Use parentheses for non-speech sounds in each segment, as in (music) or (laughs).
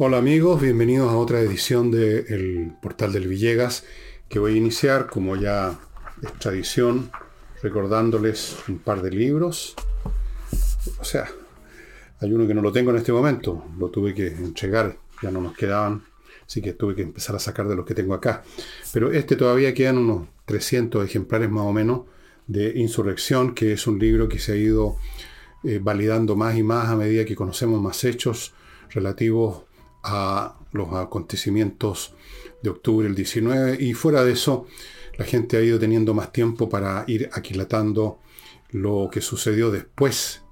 Hola amigos, bienvenidos a otra edición del Portal del Villegas que voy a iniciar como ya es tradición recordándoles un par de libros. O sea, hay uno que no lo tengo en este momento, lo tuve que entregar, ya no nos quedaban, así que tuve que empezar a sacar de los que tengo acá. Pero este todavía quedan unos 300 ejemplares más o menos de Insurrección, que es un libro que se ha ido eh, validando más y más a medida que conocemos más hechos relativos a los acontecimientos de octubre del 19 y fuera de eso la gente ha ido teniendo más tiempo para ir aquilatando lo que sucedió después,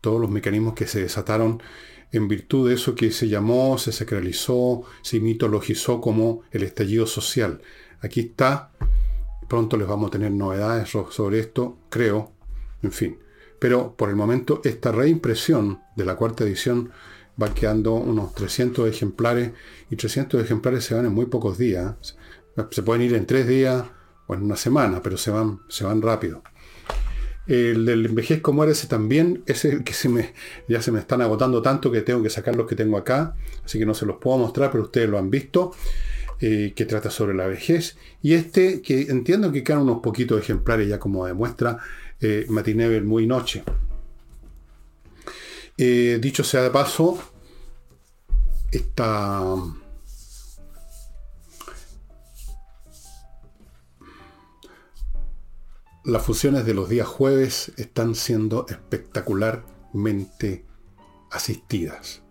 todos los mecanismos que se desataron en virtud de eso que se llamó, se sacralizó, se mitologizó como el estallido social. Aquí está, pronto les vamos a tener novedades sobre esto, creo, en fin. Pero por el momento esta reimpresión de la cuarta edición va quedando unos 300 ejemplares y 300 ejemplares se van en muy pocos días. Se pueden ir en tres días o en una semana, pero se van, se van rápido. El del envejezco ese también, ese que se me, ya se me están agotando tanto que tengo que sacar los que tengo acá, así que no se los puedo mostrar, pero ustedes lo han visto, eh, que trata sobre la vejez. Y este, que entiendo que quedan unos poquitos ejemplares ya como demuestra, eh, muy noche. Eh, dicho sea de paso, esta, las funciones de los días jueves están siendo espectacularmente asistidas.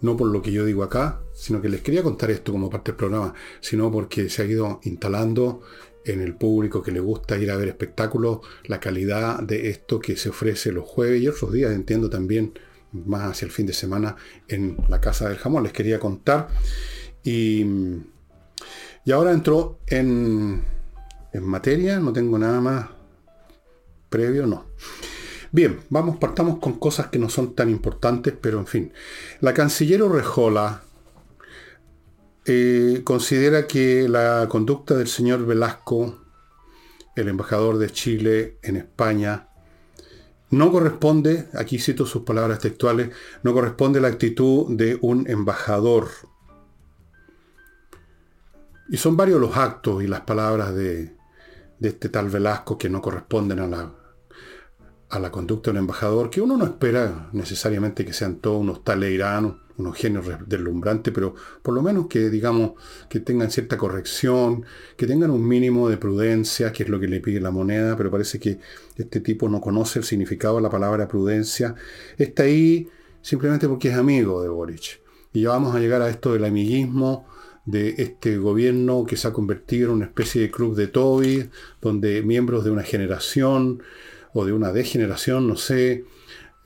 No por lo que yo digo acá, sino que les quería contar esto como parte del programa, sino porque se ha ido instalando en el público que le gusta ir a ver espectáculos, la calidad de esto que se ofrece los jueves y otros días, entiendo también más hacia el fin de semana en la Casa del Jamón. Les quería contar. Y, y ahora entró en, en materia, no tengo nada más previo, no. Bien, vamos, partamos con cosas que no son tan importantes, pero en fin. La canciller Rejola eh, considera que la conducta del señor Velasco, el embajador de Chile en España, no corresponde, aquí cito sus palabras textuales, no corresponde a la actitud de un embajador. Y son varios los actos y las palabras de, de este tal Velasco que no corresponden a la, a la conducta de un embajador, que uno no espera necesariamente que sean todos unos taleiranos, unos genios deslumbrantes, pero por lo menos que digamos que tengan cierta corrección, que tengan un mínimo de prudencia, que es lo que le pide la moneda, pero parece que este tipo no conoce el significado de la palabra prudencia. Está ahí simplemente porque es amigo de Boric. Y ya vamos a llegar a esto del amiguismo de este gobierno que se ha convertido en una especie de club de Toby, donde miembros de una generación de una degeneración, no sé,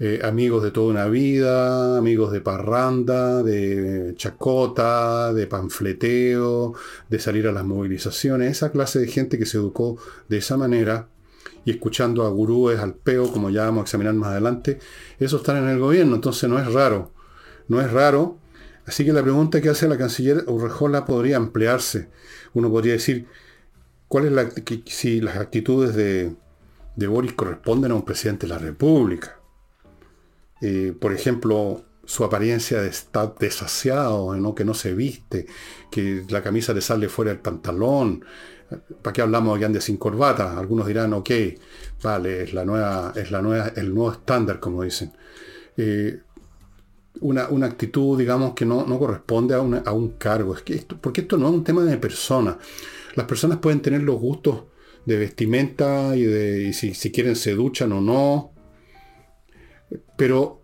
eh, amigos de toda una vida, amigos de parranda, de chacota, de panfleteo, de salir a las movilizaciones, esa clase de gente que se educó de esa manera y escuchando a gurúes al peo, como ya vamos a examinar más adelante, eso están en el gobierno, entonces no es raro, no es raro. Así que la pregunta que hace la canciller Urrejola podría ampliarse. Uno podría decir, ¿cuál es la, si las actitudes de, de Boris corresponden a un presidente de la República? Eh, por ejemplo, su apariencia de estar desasiado, ¿no? que no se viste, que la camisa le sale fuera del pantalón. ¿Para qué hablamos que ande sin corbata? Algunos dirán, ok, vale, es la nueva, es la nueva, el nuevo estándar, como dicen. Eh, una, actitud, digamos, que no, corresponde a, un cargo. Es que esto, porque esto no es un tema de persona. Las personas pueden tener los gustos de vestimenta y de si, si quieren se duchan o no, pero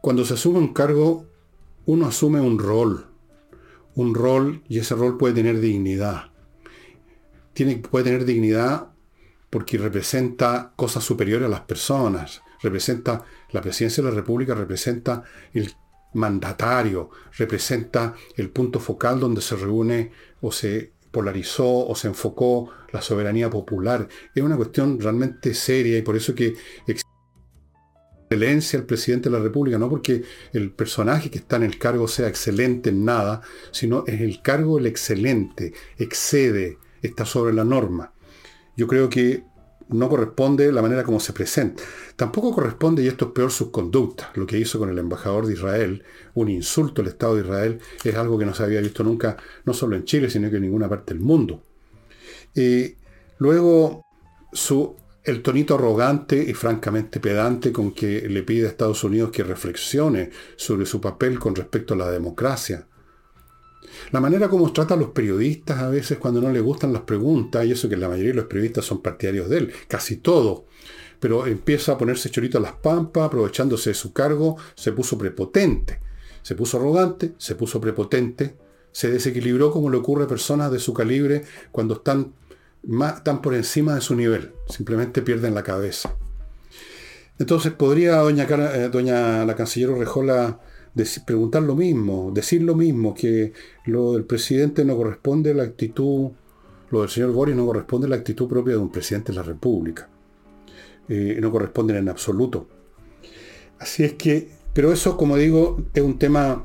cuando se asume un cargo, uno asume un rol. Un rol y ese rol puede tener dignidad. Tiene, puede tener dignidad porque representa cosas superiores a las personas. Representa la presidencia de la República, representa el mandatario, representa el punto focal donde se reúne o se polarizó o se enfocó la soberanía popular. Es una cuestión realmente seria y por eso que excelencia el presidente de la República, no porque el personaje que está en el cargo sea excelente en nada, sino es el cargo el excelente, excede, está sobre la norma. Yo creo que no corresponde la manera como se presenta. Tampoco corresponde, y esto es peor, sus conductas. Lo que hizo con el embajador de Israel, un insulto al Estado de Israel, es algo que no se había visto nunca, no solo en Chile, sino que en ninguna parte del mundo. Y luego, su, el tonito arrogante y francamente pedante con que le pide a Estados Unidos que reflexione sobre su papel con respecto a la democracia la manera como trata a los periodistas a veces cuando no le gustan las preguntas, y eso que la mayoría de los periodistas son partidarios de él, casi todos. Pero empieza a ponerse chorito a las pampas, aprovechándose de su cargo, se puso prepotente. Se puso arrogante, se puso prepotente, se desequilibró como le ocurre a personas de su calibre cuando están, por encima de su nivel. Simplemente pierden la cabeza. Entonces podría doña, eh, doña la canciller Preguntar lo mismo, decir lo mismo, que lo del presidente no corresponde a la actitud, lo del señor Boris no corresponde a la actitud propia de un presidente de la República. Eh, no corresponden en absoluto. Así es que, pero eso, como digo, es un tema,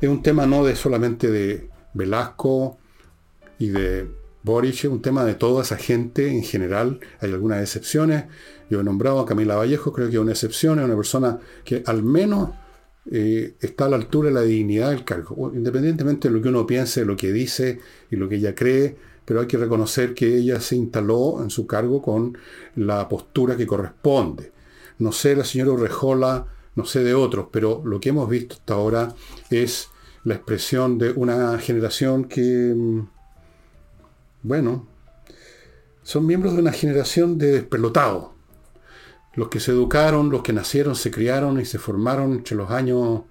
es un tema no de solamente de Velasco y de Boris, es un tema de toda esa gente en general. Hay algunas excepciones. Yo he nombrado a Camila Vallejo, creo que es una excepción, es una persona que al menos eh, está a la altura de la dignidad del cargo, independientemente de lo que uno piense, lo que dice y lo que ella cree, pero hay que reconocer que ella se instaló en su cargo con la postura que corresponde. No sé la señora Urrejola, no sé de otros, pero lo que hemos visto hasta ahora es la expresión de una generación que, mm, bueno, son miembros de una generación de despelotados los que se educaron, los que nacieron, se criaron y se formaron entre los años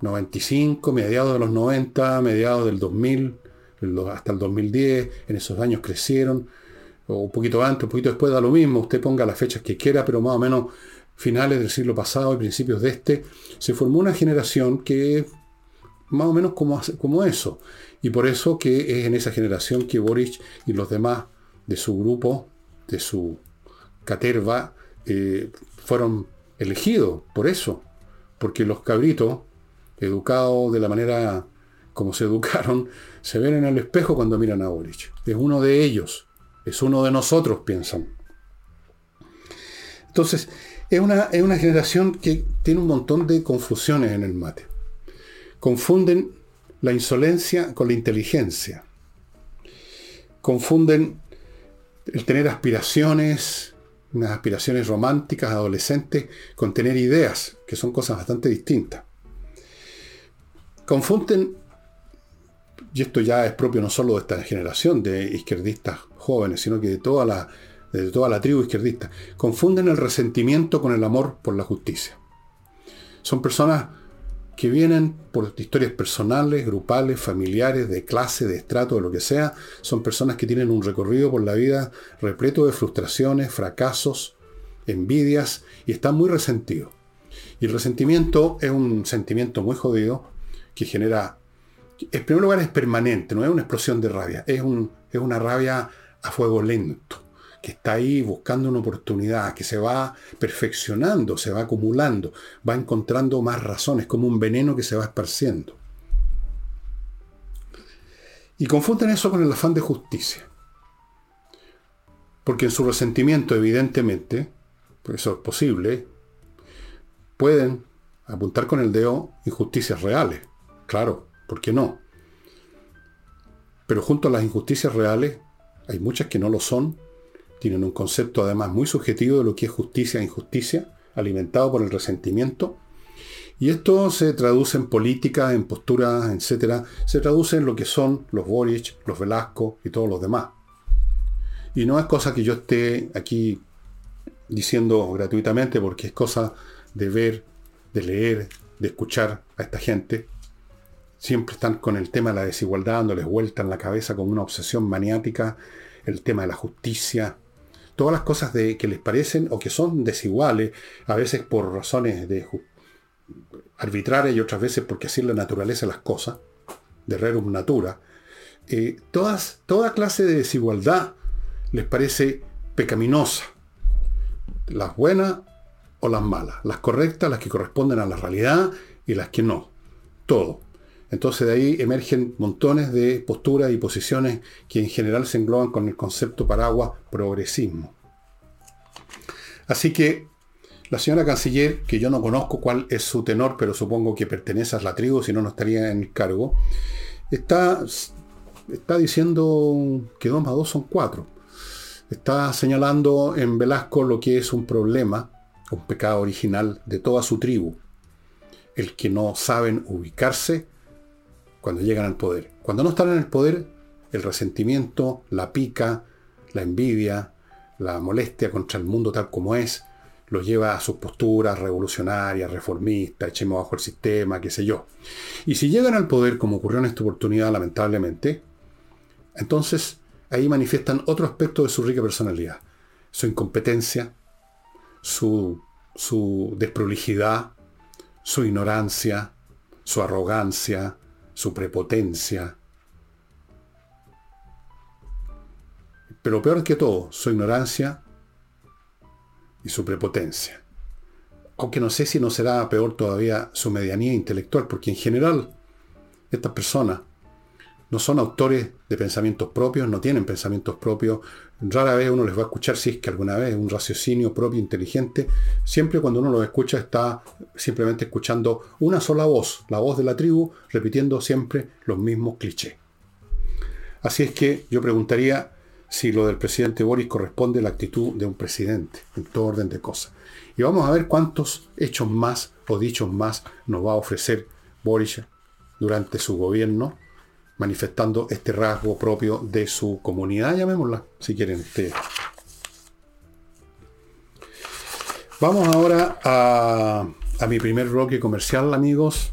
95, mediados de los 90, mediados del 2000, hasta el 2010, en esos años crecieron, o un poquito antes, un poquito después da lo mismo, usted ponga las fechas que quiera, pero más o menos finales del siglo pasado y principios de este, se formó una generación que más o menos como, como eso. Y por eso que es en esa generación que Boric y los demás de su grupo, de su caterva, eh, fueron elegidos por eso, porque los cabritos, educados de la manera como se (laughs) educaron, se ven en el espejo cuando miran a Boric. Es uno de ellos, es uno de nosotros, piensan. Entonces, es una, es una generación que tiene un montón de confusiones en el mate. Confunden la insolencia con la inteligencia. Confunden el tener aspiraciones unas aspiraciones románticas, adolescentes, con tener ideas, que son cosas bastante distintas. Confunden, y esto ya es propio no solo de esta generación de izquierdistas jóvenes, sino que de toda la, de toda la tribu izquierdista, confunden el resentimiento con el amor por la justicia. Son personas que vienen por historias personales, grupales, familiares, de clase, de estrato, de lo que sea, son personas que tienen un recorrido por la vida repleto de frustraciones, fracasos, envidias y están muy resentidos. Y el resentimiento es un sentimiento muy jodido que genera, en primer lugar es permanente, no es una explosión de rabia, es, es una rabia a fuego lento está ahí buscando una oportunidad, que se va perfeccionando, se va acumulando, va encontrando más razones, como un veneno que se va esparciendo. Y confunden eso con el afán de justicia. Porque en su resentimiento, evidentemente, porque eso es posible, pueden apuntar con el dedo injusticias reales. Claro, ¿por qué no? Pero junto a las injusticias reales, hay muchas que no lo son tienen un concepto además muy subjetivo de lo que es justicia e injusticia, alimentado por el resentimiento. Y esto se traduce en política, en posturas, etc. Se traduce en lo que son los Boric, los Velasco y todos los demás. Y no es cosa que yo esté aquí diciendo gratuitamente, porque es cosa de ver, de leer, de escuchar a esta gente. Siempre están con el tema de la desigualdad, dándoles vuelta en la cabeza con una obsesión maniática, el tema de la justicia, todas las cosas de, que les parecen o que son desiguales, a veces por razones de arbitrarias y otras veces porque así es la naturaleza de las cosas, de rerum natura, eh, todas, toda clase de desigualdad les parece pecaminosa. Las buenas o las malas, las correctas, las que corresponden a la realidad y las que no. Todo. Entonces de ahí emergen montones de posturas y posiciones que en general se engloban con el concepto paraguas progresismo. Así que la señora canciller, que yo no conozco cuál es su tenor, pero supongo que pertenece a la tribu, si no, no estaría en el cargo, está, está diciendo que 2 más 2 son 4. Está señalando en Velasco lo que es un problema, un pecado original de toda su tribu. El que no saben ubicarse cuando llegan al poder. Cuando no están en el poder, el resentimiento, la pica, la envidia, la molestia contra el mundo tal como es, los lleva a sus posturas revolucionarias, reformistas, echemos bajo el sistema, qué sé yo. Y si llegan al poder, como ocurrió en esta oportunidad, lamentablemente, entonces ahí manifiestan otro aspecto de su rica personalidad. Su incompetencia, su, su desprolijidad, su ignorancia, su arrogancia, su prepotencia. Pero peor que todo, su ignorancia y su prepotencia. Aunque no sé si no será peor todavía su medianía intelectual, porque en general estas personas no son autores de pensamientos propios, no tienen pensamientos propios. Rara vez uno les va a escuchar si es que alguna vez un raciocinio propio inteligente. Siempre cuando uno lo escucha está simplemente escuchando una sola voz, la voz de la tribu, repitiendo siempre los mismos clichés. Así es que yo preguntaría si lo del presidente Boris corresponde a la actitud de un presidente, en todo orden de cosas. Y vamos a ver cuántos hechos más o dichos más nos va a ofrecer Boris durante su gobierno manifestando este rasgo propio de su comunidad, llamémosla, si quieren. Vamos ahora a, a mi primer bloque comercial, amigos.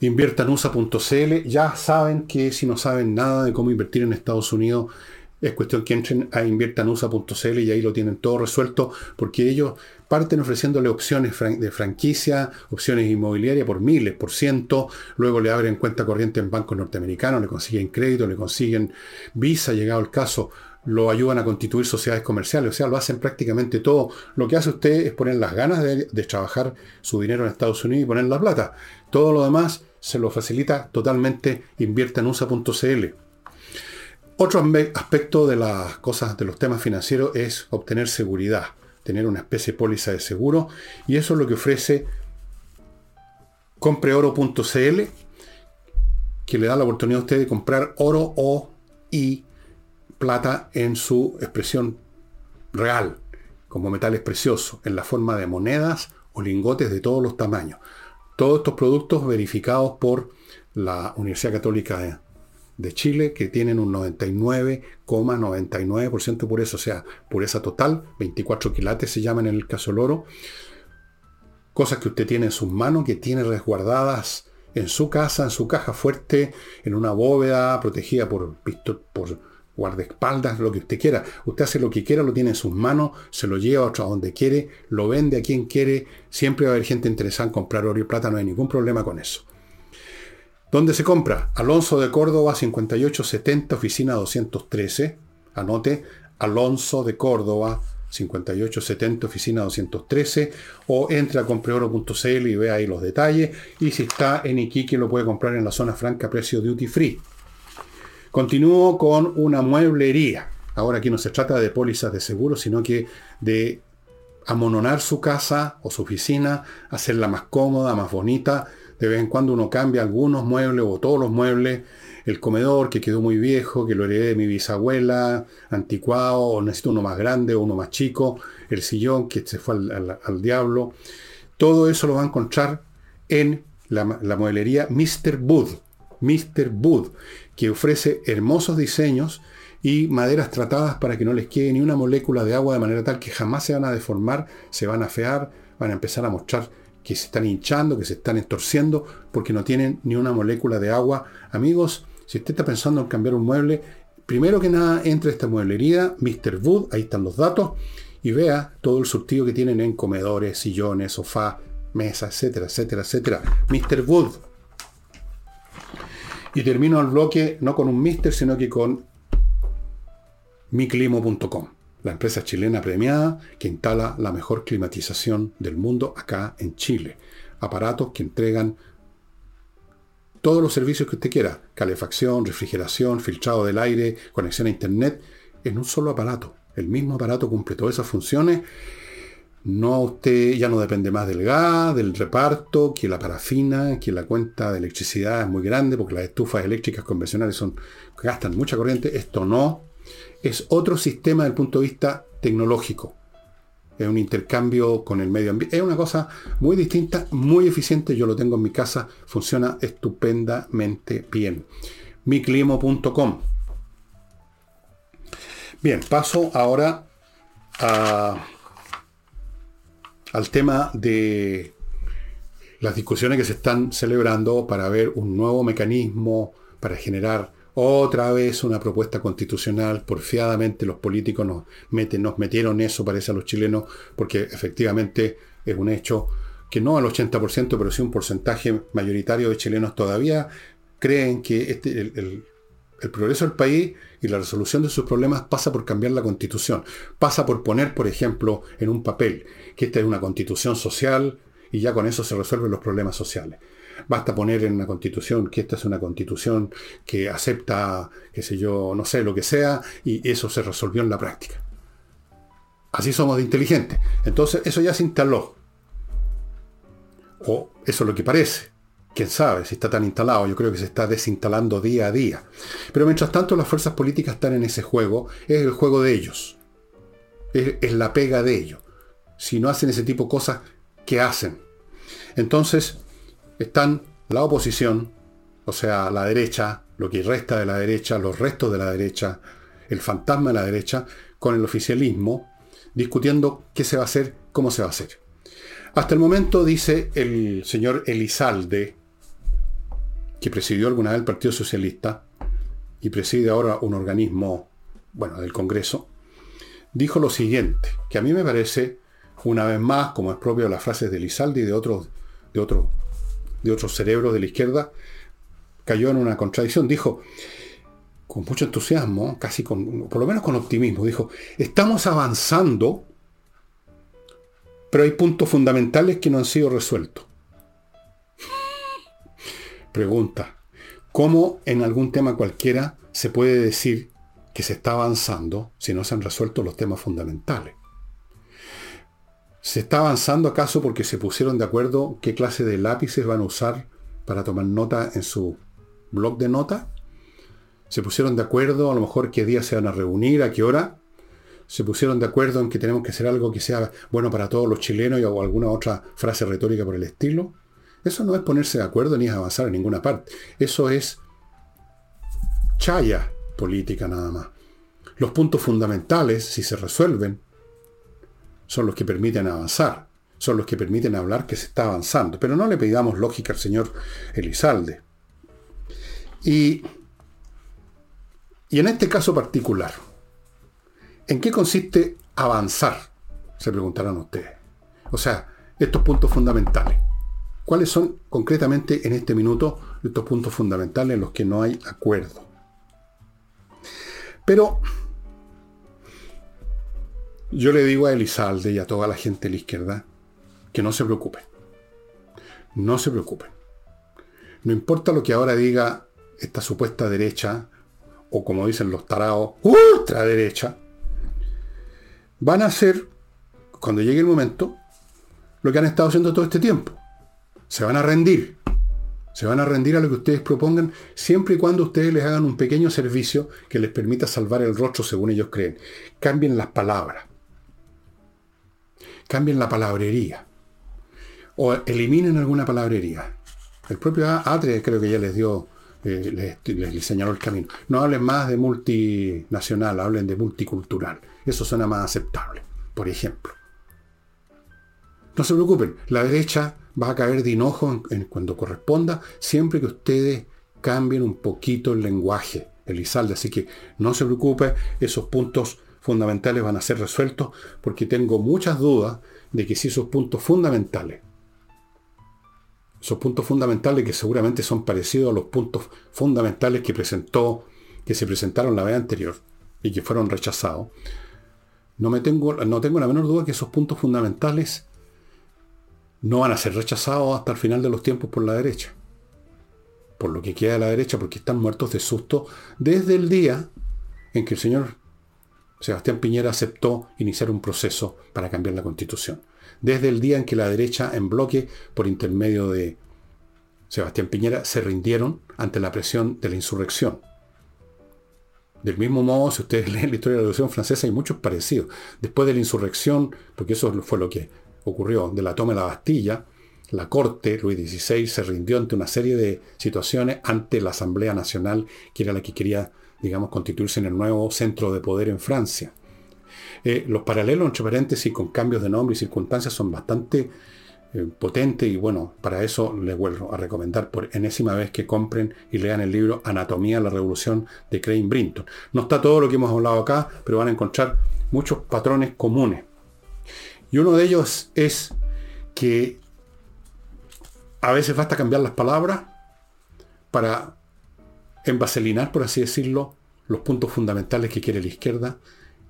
Inviertanusa.cl. Ya saben que si no saben nada de cómo invertir en Estados Unidos, es cuestión que entren a inviertanusa.cl y ahí lo tienen todo resuelto, porque ellos parten ofreciéndole opciones de franquicia, opciones inmobiliarias por miles, por ciento, luego le abren cuenta corriente en bancos norteamericanos, le consiguen crédito, le consiguen visa, llegado el caso, lo ayudan a constituir sociedades comerciales, o sea, lo hacen prácticamente todo. Lo que hace usted es poner las ganas de, trabajar su dinero en Estados Unidos y poner la plata. Todo lo demás se lo facilita totalmente inviertanusa.cl. Otro aspecto de las cosas, de los temas financieros, es obtener seguridad, tener una especie de póliza de seguro, y eso es lo que ofrece compreoro.cl, que le da la oportunidad a usted de comprar oro o y plata en su expresión real, como metales preciosos, en la forma de monedas o lingotes de todos los tamaños. Todos estos productos verificados por la Universidad Católica de Chile que tienen un 99,99% de pureza, o sea, pureza total, 24 quilates se llaman en el caso del oro. Cosas que usted tiene en sus manos, que tiene resguardadas en su casa, en su caja fuerte, en una bóveda protegida por, por guardaespaldas, lo que usted quiera. Usted hace lo que quiera, lo tiene en sus manos, se lo lleva a donde quiere, lo vende a quien quiere. Siempre va a haber gente interesada en comprar oro y plata, no hay ningún problema con eso. ¿Dónde se compra? Alonso de Córdoba 5870, oficina 213. Anote, Alonso de Córdoba 5870, oficina 213. O entre a compreoro.cl y ve ahí los detalles. Y si está en Iquique lo puede comprar en la zona franca precio duty free. Continúo con una mueblería. Ahora aquí no se trata de pólizas de seguro, sino que de amononar su casa o su oficina, hacerla más cómoda, más bonita, de vez en cuando uno cambia algunos muebles o todos los muebles. El comedor que quedó muy viejo, que lo heredé de mi bisabuela, anticuado, o necesito uno más grande o uno más chico. El sillón que se fue al, diablo. Todo eso lo va a encontrar en la, mueblería Mr. Wood. Mr. Wood, que ofrece hermosos diseños y maderas tratadas para que no les quede ni una molécula de agua de manera tal que jamás se van a deformar, se van a fear, van a empezar a mostrar que se están hinchando, que se están estorciendo, porque no tienen ni una molécula de agua. Amigos, si usted está pensando en cambiar un mueble, primero que nada entre esta mueblería, Mr. Wood, ahí están los datos, y vea todo el surtido que tienen en comedores, sillones, sofá, mesas, etcétera, etcétera, etcétera. Mr. Wood. Y termino el bloque no con un Mister, sino que con miclimo.com la empresa chilena premiada que instala la mejor climatización del mundo acá en Chile. Aparatos que entregan todos los servicios que usted quiera, calefacción, refrigeración, filtrado del aire, conexión a internet, en un solo aparato. El mismo aparato cumple todas esas funciones. No usted ya no depende más del gas, del reparto, que la parafina, que la cuenta de electricidad es muy grande, porque las estufas eléctricas convencionales son, gastan mucha corriente. Esto no. Es otro sistema desde el punto de vista tecnológico. Es un intercambio con el medio ambiente. Es una cosa muy distinta, muy eficiente. Yo lo tengo en mi casa. Funciona estupendamente bien. miclimo.com. Bien, paso ahora al tema de las discusiones que se están celebrando para ver un nuevo mecanismo para generar otra vez una propuesta constitucional, porfiadamente los políticos nos, meten, nos metieron eso, parece a los chilenos, porque efectivamente es un hecho que no al 80%, pero sí un porcentaje mayoritario de chilenos todavía creen que este, el, el progreso del país y la resolución de sus problemas pasa por cambiar la constitución. Pasa por poner, por ejemplo, en un papel que esta es una constitución social y ya con eso se resuelven los problemas sociales. Basta poner en la constitución que esta es una constitución que acepta, qué sé yo, no sé, lo que sea, y eso se resolvió en la práctica. Así somos de inteligentes. Entonces, eso ya se instaló. O eso es lo que parece. Quién sabe si está tan instalado. Yo creo que se está desinstalando día a día. Pero mientras tanto, las fuerzas políticas están en ese juego. Es el juego de ellos. Es, es la pega de ellos. Si no hacen ese tipo de cosas, ¿qué hacen? Entonces, están la oposición, o sea, la derecha, lo que resta de la derecha, los restos de la derecha, el fantasma de la derecha, con el oficialismo, discutiendo qué se va a hacer, cómo se va a hacer. Hasta el momento dice el señor Elizalde, que presidió alguna vez el Partido Socialista y preside ahora un organismo, bueno, del Congreso, dijo lo siguiente, que a mí me parece, una vez más, como es propio de las frases de Elizalde y de otros, de otros de otros cerebros de la izquierda, cayó en una contradicción. Dijo, con mucho entusiasmo, casi con, por lo menos con optimismo, dijo, estamos avanzando, pero hay puntos fundamentales que no han sido resueltos. Pregunta, ¿cómo en algún tema cualquiera se puede decir que se está avanzando si no se han resuelto los temas fundamentales? ¿Se está avanzando acaso porque se pusieron de acuerdo qué clase de lápices van a usar para tomar nota en su blog de nota? ¿Se pusieron de acuerdo a lo mejor qué día se van a reunir, a qué hora? ¿Se pusieron de acuerdo en que tenemos que hacer algo que sea bueno para todos los chilenos o alguna otra frase retórica por el estilo? Eso no es ponerse de acuerdo ni es avanzar en ninguna parte. Eso es chaya política nada más. Los puntos fundamentales, si se resuelven, son los que permiten avanzar, son los que permiten hablar que se está avanzando. Pero no le pidamos lógica al señor Elizalde. Y, y en este caso particular, ¿en qué consiste avanzar? Se preguntarán ustedes. O sea, estos puntos fundamentales. ¿Cuáles son concretamente en este minuto estos puntos fundamentales en los que no hay acuerdo? Pero yo le digo a Elizalde y a toda la gente de la izquierda que no se preocupen. No se preocupen. No importa lo que ahora diga esta supuesta derecha, o como dicen los tarados, ultraderecha, van a hacer, cuando llegue el momento, lo que han estado haciendo todo este tiempo. Se van a rendir. Se van a rendir a lo que ustedes propongan, siempre y cuando ustedes les hagan un pequeño servicio que les permita salvar el rostro según ellos creen. Cambien las palabras cambien la palabrería o eliminen alguna palabrería. El propio Atre creo que ya les dio, eh, les, señaló el camino. No hablen más de multinacional, hablen de multicultural. Eso suena más aceptable, por ejemplo. No se preocupen, la derecha va a caer de hinojo cuando corresponda, siempre que ustedes cambien un poquito el lenguaje, Elizalde. Así que no se preocupe, esos puntos fundamentales van a ser resueltos porque tengo muchas dudas de que si esos puntos fundamentales, esos puntos fundamentales que seguramente son parecidos a los puntos fundamentales que presentó, que se presentaron la vez anterior y que fueron rechazados, no, me tengo, no tengo la menor duda que esos puntos fundamentales no van a ser rechazados hasta el final de los tiempos por la derecha. Por lo que queda de la derecha, porque están muertos de susto desde el día en que el señor Sebastián Piñera aceptó iniciar un proceso para cambiar la constitución. Desde el día en que la derecha en bloque, por intermedio de Sebastián Piñera, se rindieron ante la presión de la insurrección. Del mismo modo, si ustedes (laughs) leen la historia de la Revolución Francesa, hay muchos parecidos. Después de la insurrección, porque eso fue lo que ocurrió, de la toma de la Bastilla, la corte, Luis XVI, se rindió ante una serie de situaciones ante la Asamblea Nacional, que era la que quería, digamos, constituirse en el nuevo centro de poder en Francia. Eh, los paralelos, entre paréntesis, con cambios de nombre y circunstancias son bastante eh, potentes y bueno, para eso les vuelvo a recomendar por enésima vez que compren y lean el libro Anatomía de la Revolución de Crane Brinton. No está todo lo que hemos hablado acá, pero van a encontrar muchos patrones comunes. Y uno de ellos es que a veces basta cambiar las palabras para envaselinar, por así decirlo, los puntos fundamentales que quiere la izquierda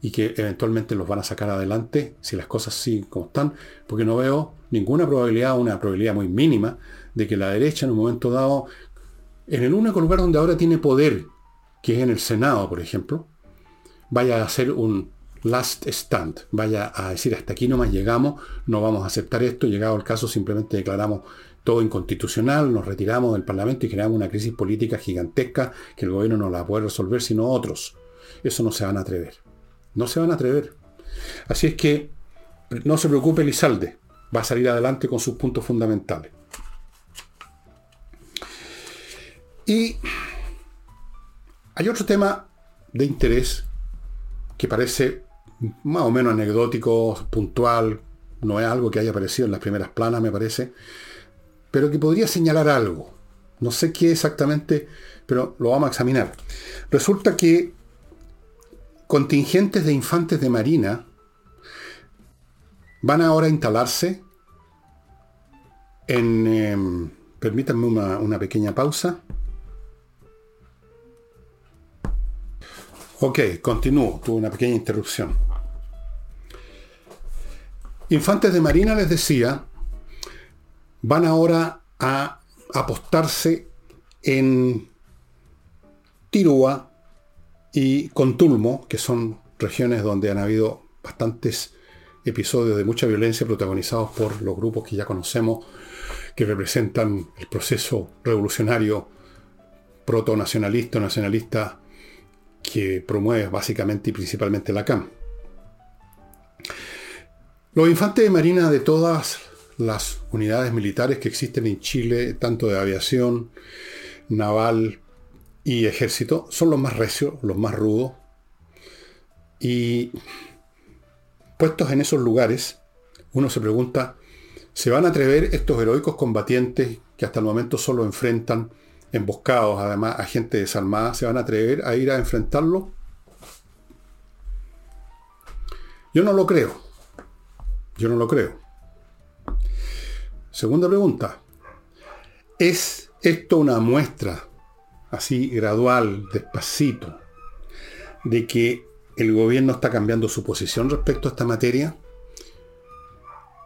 y que eventualmente los van a sacar adelante si las cosas siguen como están, porque no veo ninguna probabilidad, una probabilidad muy mínima, de que la derecha en un momento dado, en el único lugar donde ahora tiene poder, que es en el Senado, por ejemplo, vaya a hacer un last stand, vaya a decir hasta aquí nomás llegamos, no vamos a aceptar esto, llegado el caso simplemente declaramos todo inconstitucional, nos retiramos del Parlamento y creamos una crisis política gigantesca que el gobierno no la puede resolver sino otros. Eso no se van a atrever. No se van a atrever. Así es que no se preocupe Lizalde, va a salir adelante con sus puntos fundamentales. Y hay otro tema de interés que parece más o menos anecdótico, puntual, no es algo que haya aparecido en las primeras planas, me parece, pero que podría señalar algo. No sé qué exactamente, pero lo vamos a examinar. Resulta que contingentes de infantes de marina van ahora a instalarse en... Em, permítanme una, una pequeña pausa. Ok, continúo. Tuve una pequeña interrupción. Infantes de Marina les decía van ahora a apostarse en Tirúa y Contulmo, que son regiones donde han habido bastantes episodios de mucha violencia protagonizados por los grupos que ya conocemos, que representan el proceso revolucionario proto-nacionalista, nacionalista, que promueve básicamente y principalmente la CAM. Los infantes de marina de todas las unidades militares que existen en Chile, tanto de aviación, naval y ejército, son los más recios, los más rudos. Y puestos en esos lugares, uno se pregunta, ¿se van a atrever estos heroicos combatientes que hasta el momento solo enfrentan emboscados, además a gente desarmada, ¿se van a atrever a ir a enfrentarlo? Yo no lo creo. Yo no lo creo. Segunda pregunta. ¿Es esto una muestra, así gradual, despacito, de que el gobierno está cambiando su posición respecto a esta materia?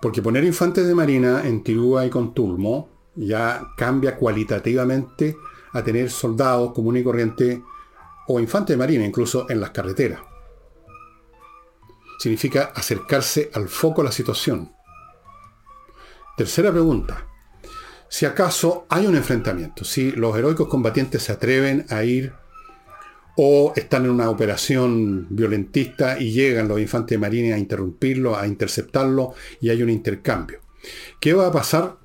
Porque poner infantes de marina en Tirúa y Contulmo ya cambia cualitativamente a tener soldados común y corriente o infantes de marina incluso en las carreteras. Significa acercarse al foco de la situación. Tercera pregunta. Si acaso hay un enfrentamiento, si los heroicos combatientes se atreven a ir o están en una operación violentista y llegan los infantes de marina a interrumpirlo, a interceptarlo y hay un intercambio. ¿Qué va a pasar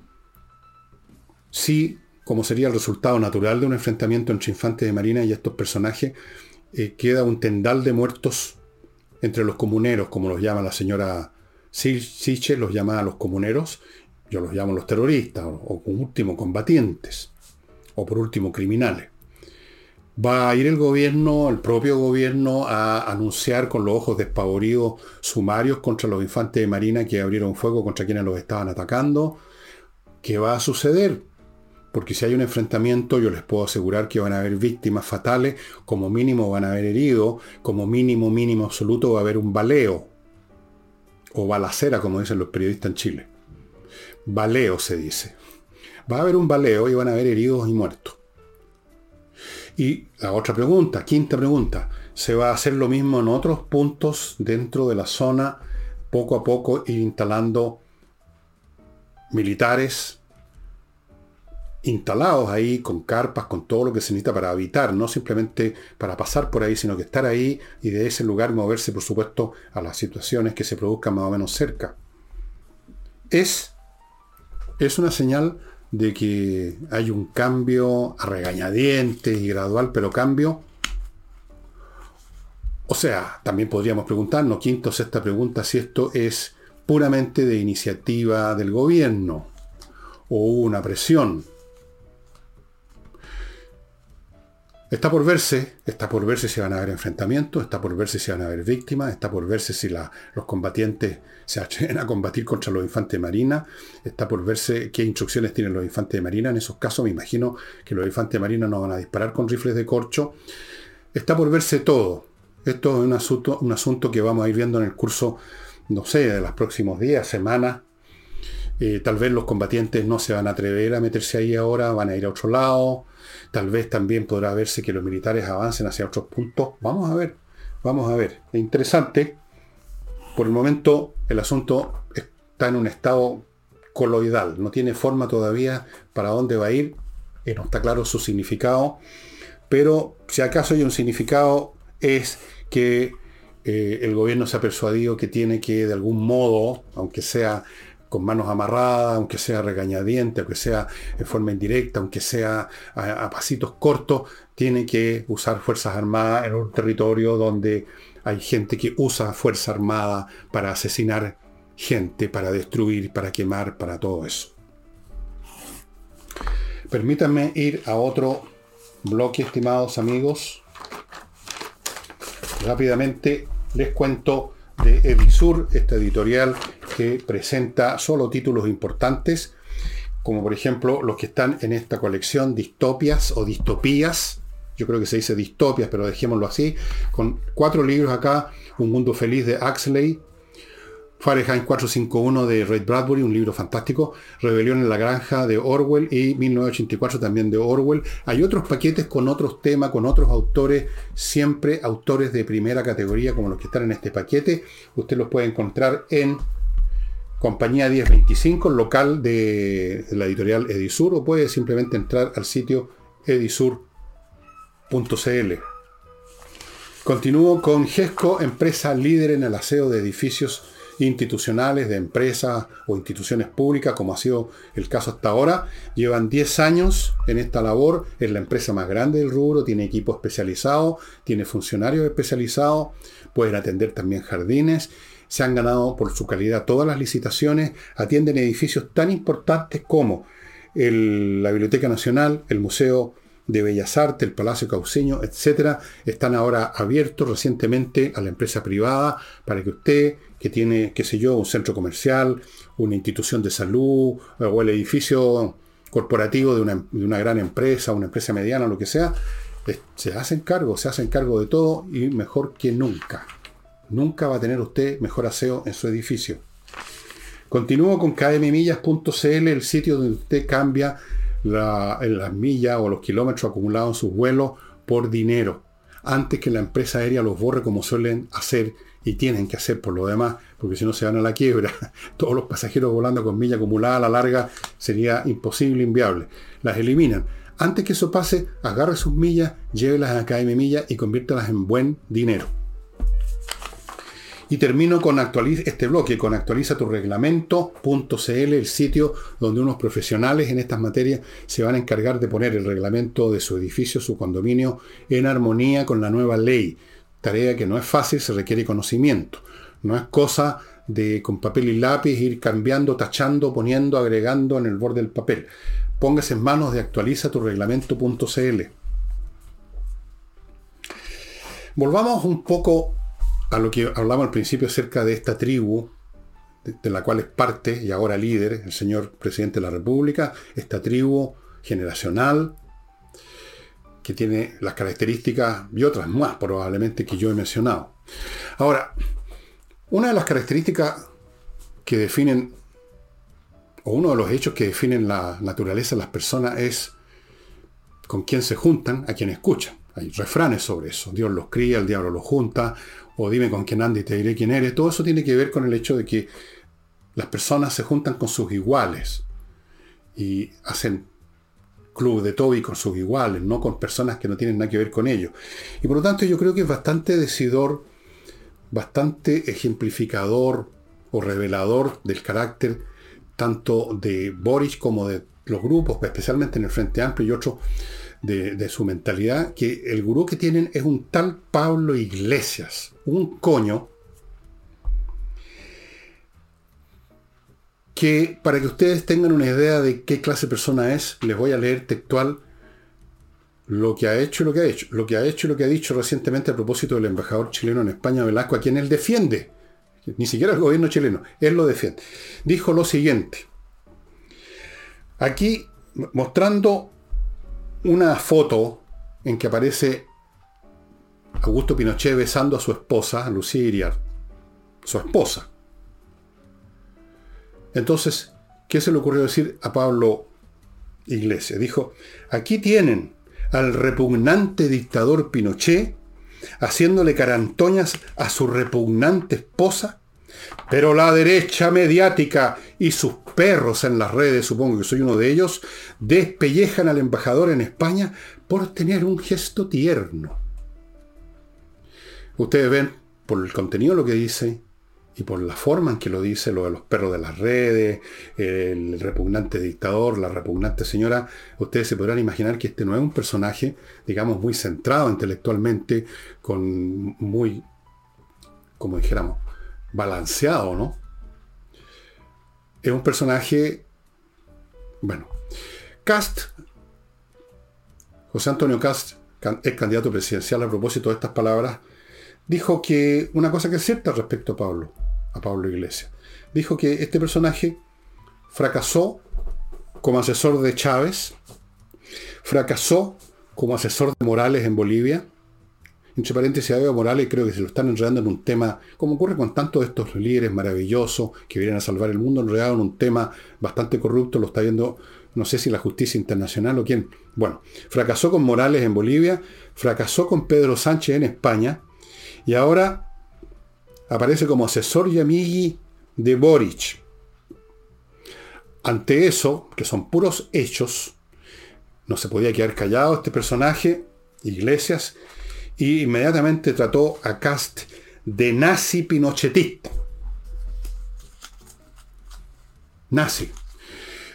si, como sería el resultado natural de un enfrentamiento entre infantes de marina y estos personajes, eh, queda un tendal de muertos entre los comuneros, como los llama la señora Siche, los llama a los comuneros, yo los llamo los terroristas, o, por último combatientes, o por último criminales. Va a ir el gobierno, el propio gobierno, a anunciar con los ojos despavoridos sumarios contra los infantes de Marina que abrieron fuego contra quienes los estaban atacando. ¿Qué va a suceder? Porque si hay un enfrentamiento, yo les puedo asegurar que van a haber víctimas fatales, como mínimo van a haber heridos, como mínimo, mínimo absoluto va a haber un baleo, o balacera, como dicen los periodistas en Chile. Baleo se dice. Va a haber un baleo y van a haber heridos y muertos. Y la otra pregunta, quinta pregunta, se va a hacer lo mismo en otros puntos dentro de la zona, poco a poco ir instalando militares instalados ahí con carpas, con todo lo que se necesita para habitar, no simplemente para pasar por ahí, sino que estar ahí y de ese lugar moverse, por supuesto, a las situaciones que se produzcan más o menos cerca. Es, es una señal de que hay un cambio a regañadientes y gradual, pero cambio. O sea, también podríamos preguntarnos, quinto, esta pregunta, si esto es puramente de iniciativa del gobierno o una presión Está por verse, está por verse si van a haber enfrentamientos, está por verse si van a haber víctimas, está por verse si los combatientes se atreven a combatir contra los infantes de marina, está por verse qué instrucciones tienen los infantes de marina. En esos casos me imagino que los infantes de marina no van a disparar con rifles de corcho. Está por verse todo. Esto es un asunto, un asunto que vamos a ir viendo en el curso, no sé, de los próximos días, semanas. Eh, tal vez los combatientes no se van a atrever a meterse ahí ahora, van a ir a otro lado Tal vez también podrá verse que los militares avancen hacia otros puntos. Vamos a ver, vamos a ver. Es interesante. Por el momento el asunto está en un estado coloidal. No tiene forma todavía para dónde va a ir. no está claro su significado. Pero si acaso hay un significado es que eh, el gobierno se ha persuadido que tiene que de algún modo, aunque sea con manos amarradas, aunque sea regañadiente, aunque sea en forma indirecta, aunque sea a, pasitos cortos, tiene que usar Fuerzas Armadas en un territorio donde hay gente que usa Fuerza Armada para asesinar gente, para destruir, para quemar, para todo eso. Permítanme ir a otro bloque, estimados amigos. Rápidamente les cuento de Edisur, esta editorial que presenta solo títulos importantes, como por ejemplo los que están en esta colección distopias o distopías. Yo creo que se dice distopias, pero dejémoslo así. Con cuatro libros acá, Un mundo feliz de Axley, Fahrenheit 451 de Ray Bradbury, un libro fantástico, Rebelión en la Granja de Orwell y 1984 también de Orwell. Hay otros paquetes con otros temas, con otros autores, siempre autores de primera categoría como los que están en este paquete. Usted los puede encontrar en compañía 1025, local de, la editorial Edisur, o puede simplemente entrar al sitio Continúo con GESCO, empresa líder en el aseo de edificios institucionales, de empresas o instituciones públicas, como ha sido el caso hasta ahora. Llevan 10 años en esta labor, es la empresa más grande del rubro, tiene equipo especializado, tiene funcionarios especializados, pueden atender también jardines, se han ganado por su calidad todas las licitaciones, atienden edificios tan importantes como la Biblioteca Nacional, el Museo de Bellas Artes, el Palacio Cauceño, etcétera, están ahora abiertos recientemente a la empresa privada para que usted, que tiene, qué sé yo, un centro comercial, una institución de salud o el edificio corporativo de una, gran empresa, una empresa mediana, lo que sea, se hacen cargo, se hacen cargo de todo y mejor que nunca. Nunca va a tener usted mejor aseo en su edificio. Continúo con kmmillas.cl, el sitio donde usted cambia las millas o los kilómetros acumulados en sus vuelos por dinero, antes que la empresa aérea los borre como suelen hacer y tienen que hacer por lo demás, porque si no se van a la quiebra. (laughs) Todos los pasajeros volando con milla acumulada a la larga sería imposible, inviable. Las eliminan. Antes que eso pase, agarre sus millas, llévelas a KM Millas y conviértalas en buen dinero. Y termino con este bloque, con actualiza tu reglamento.cl, el sitio donde unos profesionales en estas materias se van a encargar de poner el reglamento de su edificio, su condominio, en armonía con la nueva ley. Tarea que no es fácil, se requiere conocimiento. No es cosa de con papel y lápiz ir cambiando, tachando, poniendo, agregando en el borde del papel. Póngase en manos de actualiza tu reglamento.cl. Volvamos un poco a lo que hablamos al principio acerca de esta tribu, de, la cual es parte y ahora líder el señor presidente de la República, esta tribu generacional, que tiene las características y otras más probablemente que yo he mencionado. Ahora, una de las características que definen, o uno de los hechos que definen la naturaleza de las personas es con quién se juntan, a quién escuchan. Hay refranes sobre eso. Dios los cría, el diablo los junta, o dime con quién andas y te diré quién eres. Todo eso tiene que ver con el hecho de que las personas se juntan con sus iguales y hacen club de Toby con sus iguales, no con personas que no tienen nada que ver con ellos. Y por lo tanto yo creo que es bastante decidor, bastante ejemplificador o revelador del carácter tanto de Boris como de los grupos, especialmente en el Frente Amplio y otros, de, su mentalidad, que el gurú que tienen es un tal Pablo Iglesias, un coño, que para que ustedes tengan una idea de qué clase de persona es, les voy a leer textual lo que ha hecho y lo que ha hecho. Lo que ha hecho y lo que ha dicho recientemente a propósito del embajador chileno en España, Velasco, a quien él defiende. Ni siquiera el gobierno chileno, él lo defiende. Dijo lo siguiente. Aquí mostrando una foto en que aparece Augusto Pinochet besando a su esposa, Lucía Iriar, su esposa. Entonces, ¿qué se le ocurrió decir a Pablo Iglesias? Dijo, aquí tienen al repugnante dictador Pinochet haciéndole carantoñas a su repugnante esposa, pero la derecha mediática y sus perros en las redes, supongo que soy uno de ellos, despellejan al embajador en España por tener un gesto tierno. Ustedes ven por el contenido lo que dice, y por la forma en que lo dice, lo de los perros de las redes, el repugnante dictador, la repugnante señora, ustedes se podrán imaginar que este no es un personaje, digamos, muy centrado intelectualmente, con muy, como dijéramos, balanceado, ¿no? Es un personaje, bueno, Cast, José Antonio Cast, es candidato presidencial a propósito de estas palabras, dijo que una cosa que es cierta respecto a Pablo, a Pablo Iglesias. Dijo que este personaje fracasó como asesor de Chávez, fracasó como asesor de Morales en Bolivia. Entre paréntesis, a Evo Morales creo que se lo están enredando en un tema, como ocurre con tantos de estos líderes maravillosos que vienen a salvar el mundo, enredado en un tema bastante corrupto, lo está viendo, no sé si la justicia internacional o quién. Bueno, fracasó con Morales en Bolivia, fracasó con Pedro Sánchez en España, y ahora aparece como asesor y amigui de Boric. Ante eso, que son puros hechos, no se podía quedar callado este personaje, Iglesias, y inmediatamente trató a Cast de nazi pinochetista. Nazi.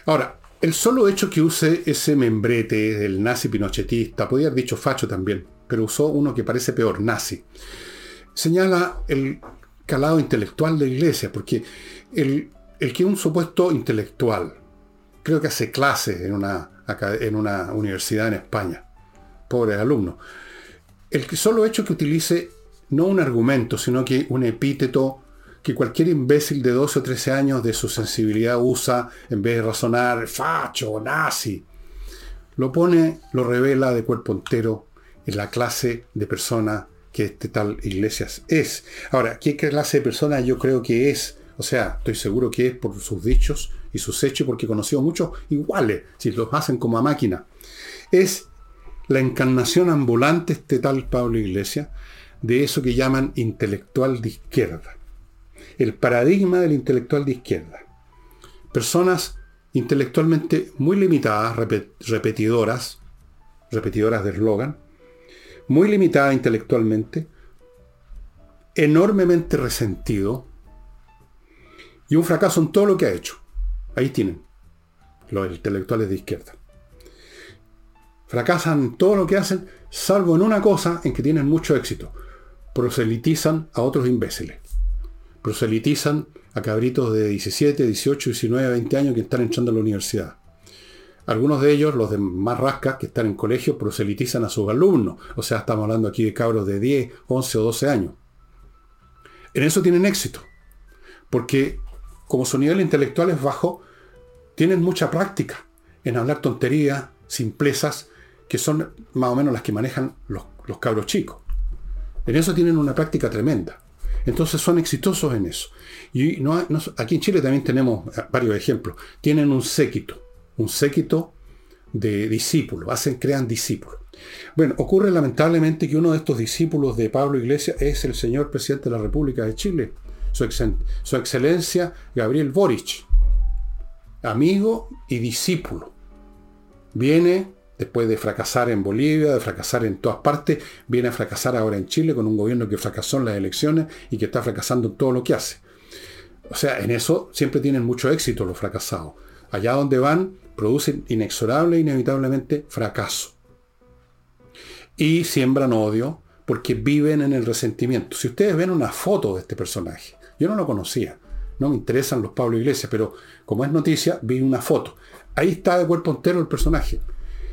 Ahora, el solo hecho que use ese membrete del nazi pinochetista, podía haber dicho facho también, pero usó uno que parece peor, nazi, señala el calado intelectual de la iglesia, porque el, que un supuesto intelectual, creo que hace clases en una, en una universidad en España, pobre alumno, el solo hecho que utilice no un argumento, sino que un epíteto que cualquier imbécil de 12 o 13 años de su sensibilidad usa en vez de razonar facho, nazi, lo pone, lo revela de cuerpo entero en la clase de persona que este tal Iglesias es. Ahora, ¿qué clase de persona yo creo que es? O sea, estoy seguro que es por sus dichos y sus hechos, porque he conocido muchos iguales, si los hacen como a máquina. Es la encarnación ambulante, este tal Pablo Iglesias, de eso que llaman intelectual de izquierda. El paradigma del intelectual de izquierda. Personas intelectualmente muy limitadas, repetidoras, repetidoras de eslogan, muy limitada intelectualmente, enormemente resentido y un fracaso en todo lo que ha hecho. Ahí tienen los intelectuales de izquierda. Fracasan todo lo que hacen, salvo en una cosa en que tienen mucho éxito. Proselitizan a otros imbéciles. Proselitizan a cabritos de 17, 18, 19, 20 años que están entrando a la universidad. Algunos de ellos, los de más rascas que están en colegio, proselitizan a sus alumnos. O sea, estamos hablando aquí de cabros de 10, 11 o 12 años. En eso tienen éxito. Porque como su nivel intelectual es bajo, tienen mucha práctica en hablar tonterías, simplezas, que son más o menos las que manejan los, cabros chicos. En eso tienen una práctica tremenda. Entonces son exitosos en eso. Y aquí en Chile también tenemos varios ejemplos. Tienen un séquito un séquito de discípulos, hacen, crean discípulos. Bueno, ocurre lamentablemente que uno de estos discípulos de Pablo Iglesias es el señor presidente de la República de Chile, su, su excelencia Gabriel Boric, amigo y discípulo. Viene, después de fracasar en Bolivia, de fracasar en todas partes, viene a fracasar ahora en Chile con un gobierno que fracasó en las elecciones y que está fracasando en todo lo que hace. O sea, en eso siempre tienen mucho éxito los fracasados. Allá donde van, producen inexorable e inevitablemente fracaso. Y siembran odio porque viven en el resentimiento. Si ustedes ven una foto de este personaje, yo no lo conocía, no me interesan los Pablo Iglesias, pero como es noticia, vi una foto. Ahí está de cuerpo entero el personaje.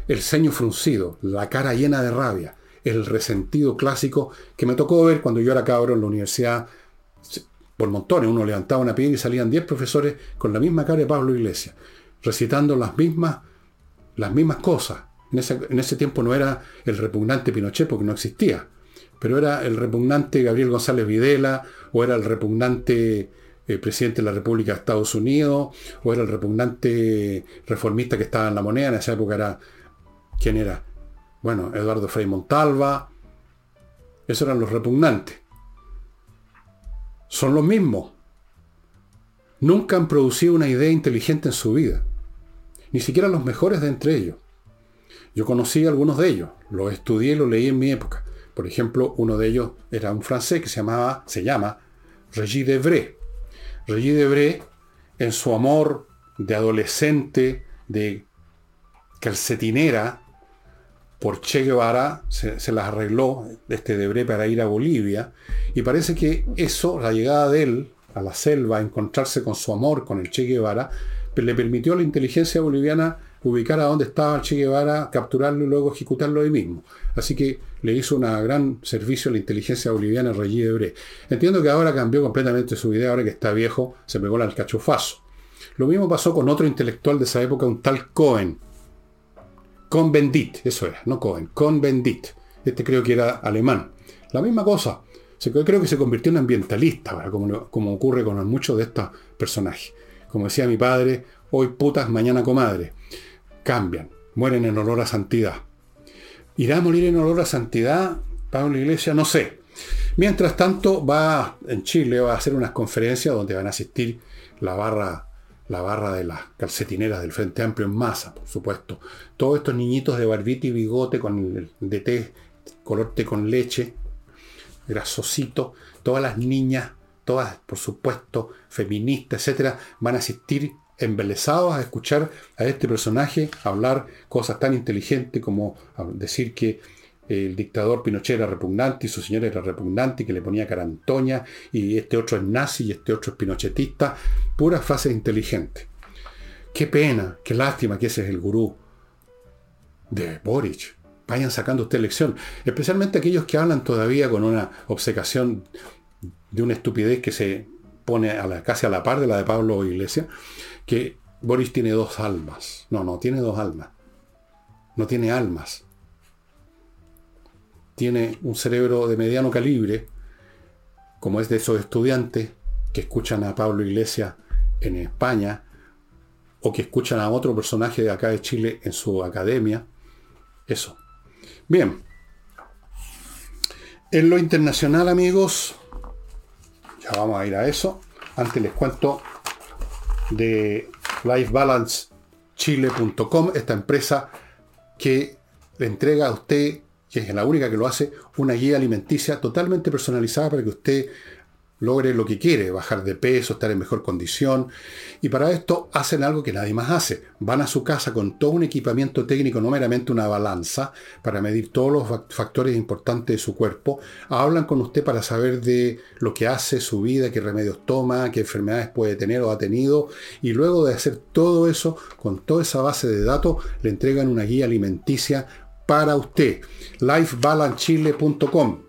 El ceño fruncido, la cara llena de rabia, el resentido clásico que me tocó ver cuando yo era cabro en la universidad por montones. Uno levantaba una piedra y salían 10 profesores con la misma cara de Pablo Iglesias, recitando las mismas, las mismas cosas. En ese, tiempo no era el repugnante Pinochet porque no existía, pero era el repugnante Gabriel González Videla o era el repugnante eh, presidente de la República de Estados Unidos o era el repugnante reformista que estaba en la moneda. En esa época era, ¿quién era? Bueno, Eduardo Frei Montalva. Esos eran los repugnantes son los mismos. Nunca han producido una idea inteligente en su vida. Ni siquiera los mejores de entre ellos. Yo conocí a algunos de ellos, los estudié y los leí en mi época. Por ejemplo, uno de ellos era un francés que se llamaba, se llama Regis Debray. Regis Debray, en su amor de adolescente, de calcetinera, por Che Guevara se, las arregló este Debré para ir a Bolivia y parece que eso, la llegada de él a la selva, a encontrarse con su amor con el Che Guevara, le permitió a la inteligencia boliviana ubicar a dónde estaba Che Guevara, capturarlo y luego ejecutarlo ahí mismo. Así que le hizo un gran servicio a la inteligencia boliviana Regis Debré. Entiendo que ahora cambió completamente su idea, ahora que está viejo, se pegó al cachufazo. Lo mismo pasó con otro intelectual de esa época, un tal Cohen, con Bendit, eso era, no Cohen, con Bendit. Este creo que era alemán. La misma cosa. Creo que se convirtió en ambientalista, como, como ocurre con muchos de estos personajes. Como decía mi padre, hoy putas, mañana comadre. Cambian, mueren en olor a santidad. ¿Irá a morir en olor a santidad Pablo Iglesia? No sé. Mientras tanto, va en Chile, va a hacer unas conferencias donde van a asistir la barra la barra de las calcetineras del Frente Amplio en masa, por supuesto. Todos estos niñitos de barbita y bigote con el de té, color té con leche, grasosito, todas las niñas, todas, por supuesto, feministas, etcétera, van a asistir embelesados a escuchar a este personaje hablar cosas tan inteligentes como decir que el dictador Pinochet era repugnante y su señora era repugnante y que le ponía carantoña y este otro es nazi y este otro es pinochetista. Pura frase inteligente. Qué pena, qué lástima que ese es el gurú de Boric. Vayan sacando usted lección. Especialmente aquellos que hablan todavía con una obsecación de una estupidez que se pone a la, casi a la par de la de Pablo Iglesias, que Boris tiene dos almas. No, no tiene dos almas. No tiene almas tiene un cerebro de mediano calibre, como es de esos estudiantes que escuchan a Pablo Iglesias en España, o que escuchan a otro personaje de acá de Chile en su academia. Eso. Bien. En lo internacional, amigos, ya vamos a ir a eso. Antes les cuento de lifebalancechile.com, esta empresa que le entrega a usted que es la única que lo hace, una guía alimenticia totalmente personalizada para que usted logre lo que quiere, bajar de peso, estar en mejor condición. Y para esto hacen algo que nadie más hace. Van a su casa con todo un equipamiento técnico, no meramente una balanza, para medir todos los factores importantes de su cuerpo. Hablan con usted para saber de lo que hace, su vida, qué remedios toma, qué enfermedades puede tener o ha tenido. Y luego de hacer todo eso, con toda esa base de datos, le entregan una guía alimenticia para usted. lifebalancechile.com.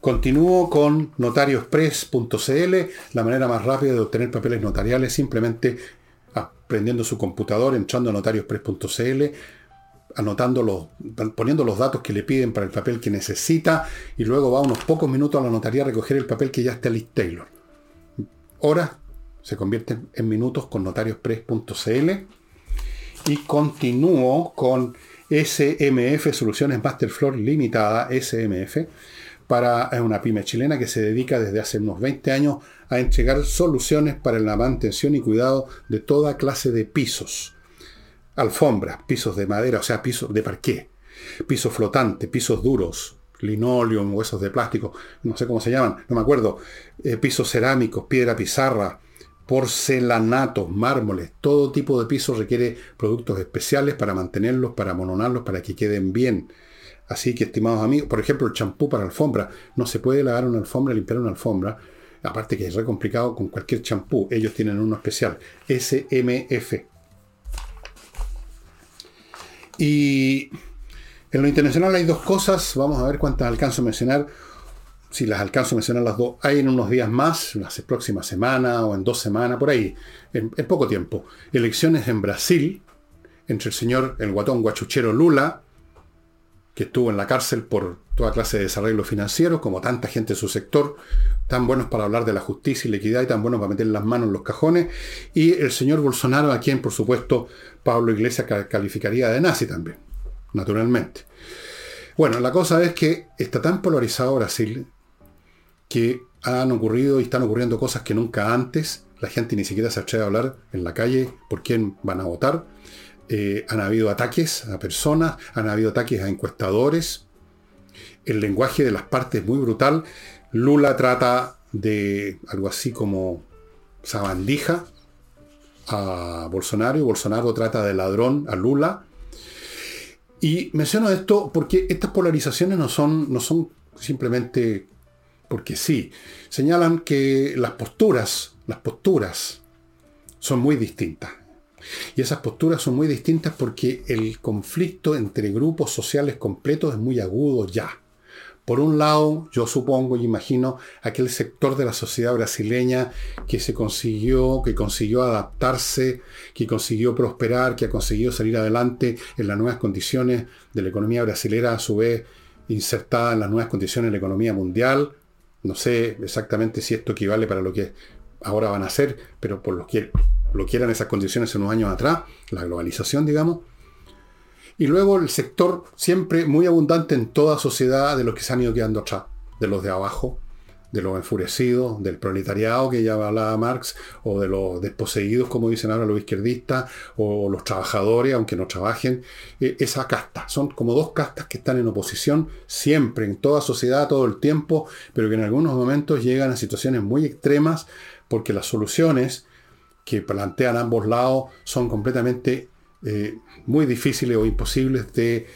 Continúo con notariospress.cl, la manera más rápida de obtener papeles notariales, simplemente aprendiendo su computador, entrando a notariospress.cl, anotando los, poniendo los datos que le piden para el papel que necesita y luego va unos pocos minutos a la notaría a recoger el papel que ya está Liz Taylor. Horas se convierten en minutos con notariospress.cl y continúo con SMF, Soluciones Masterfloor Limitada, SMF, para una pyme chilena que se dedica desde hace unos 20 años a entregar soluciones para la mantención y cuidado de toda clase de pisos. Alfombras, pisos de madera, o sea, pisos de parqué, pisos flotantes, pisos duros, linoleum, huesos de plástico, no sé cómo se llaman, no me acuerdo, eh, pisos cerámicos, piedra pizarra, porcelanatos, mármoles, todo tipo de piso requiere productos especiales para mantenerlos, para mononarlos, para que queden bien. Así que, estimados amigos, por ejemplo, el champú para alfombra. No se puede lavar una alfombra, limpiar una alfombra. Aparte que es re complicado con cualquier champú. Ellos tienen uno especial. SMF. Y en lo internacional hay dos cosas. Vamos a ver cuántas alcanzo a mencionar si las alcanzo a mencionar las dos, hay en unos días más, la próxima semana o en dos semanas, por ahí, en, poco tiempo, elecciones en Brasil entre el señor, el guatón guachuchero Lula, que estuvo en la cárcel por toda clase de desarrollo financiero, como tanta gente de su sector, tan buenos para hablar de la justicia y la equidad y tan buenos para meter las manos en los cajones, y el señor Bolsonaro, a quien por supuesto Pablo Iglesias calificaría de nazi también, naturalmente. Bueno, la cosa es que está tan polarizado Brasil, que han ocurrido y están ocurriendo cosas que nunca antes. La gente ni siquiera se atreve a hablar en la calle por quién van a votar. Eh, han habido ataques a personas, han habido ataques a encuestadores. El lenguaje de las partes es muy brutal. Lula trata de algo así como sabandija a Bolsonaro Bolsonaro trata de ladrón a Lula. Y menciono esto porque estas polarizaciones no son, no son simplemente porque sí, señalan que las posturas, las posturas son muy distintas. Y esas posturas son muy distintas porque el conflicto entre grupos sociales completos es muy agudo ya. Por un lado, yo supongo y imagino aquel sector de la sociedad brasileña que se consiguió, que consiguió adaptarse, que consiguió prosperar, que ha conseguido salir adelante en las nuevas condiciones de la economía brasilera, a su vez insertada en las nuevas condiciones de la economía mundial, no sé exactamente si esto equivale para lo que ahora van a hacer, pero por lo que lo quieran esas condiciones unos años atrás, la globalización, digamos. Y luego el sector siempre muy abundante en toda sociedad de los que se han ido quedando atrás, de los de abajo, de los enfurecidos, del proletariado que ya hablaba Marx, o de los desposeídos, como dicen ahora los izquierdistas, o los trabajadores, aunque no trabajen, eh, esa casta. Son como dos castas que están en oposición siempre, en toda sociedad, todo el tiempo, pero que en algunos momentos llegan a situaciones muy extremas porque las soluciones que plantean ambos lados son completamente eh, muy difíciles o imposibles de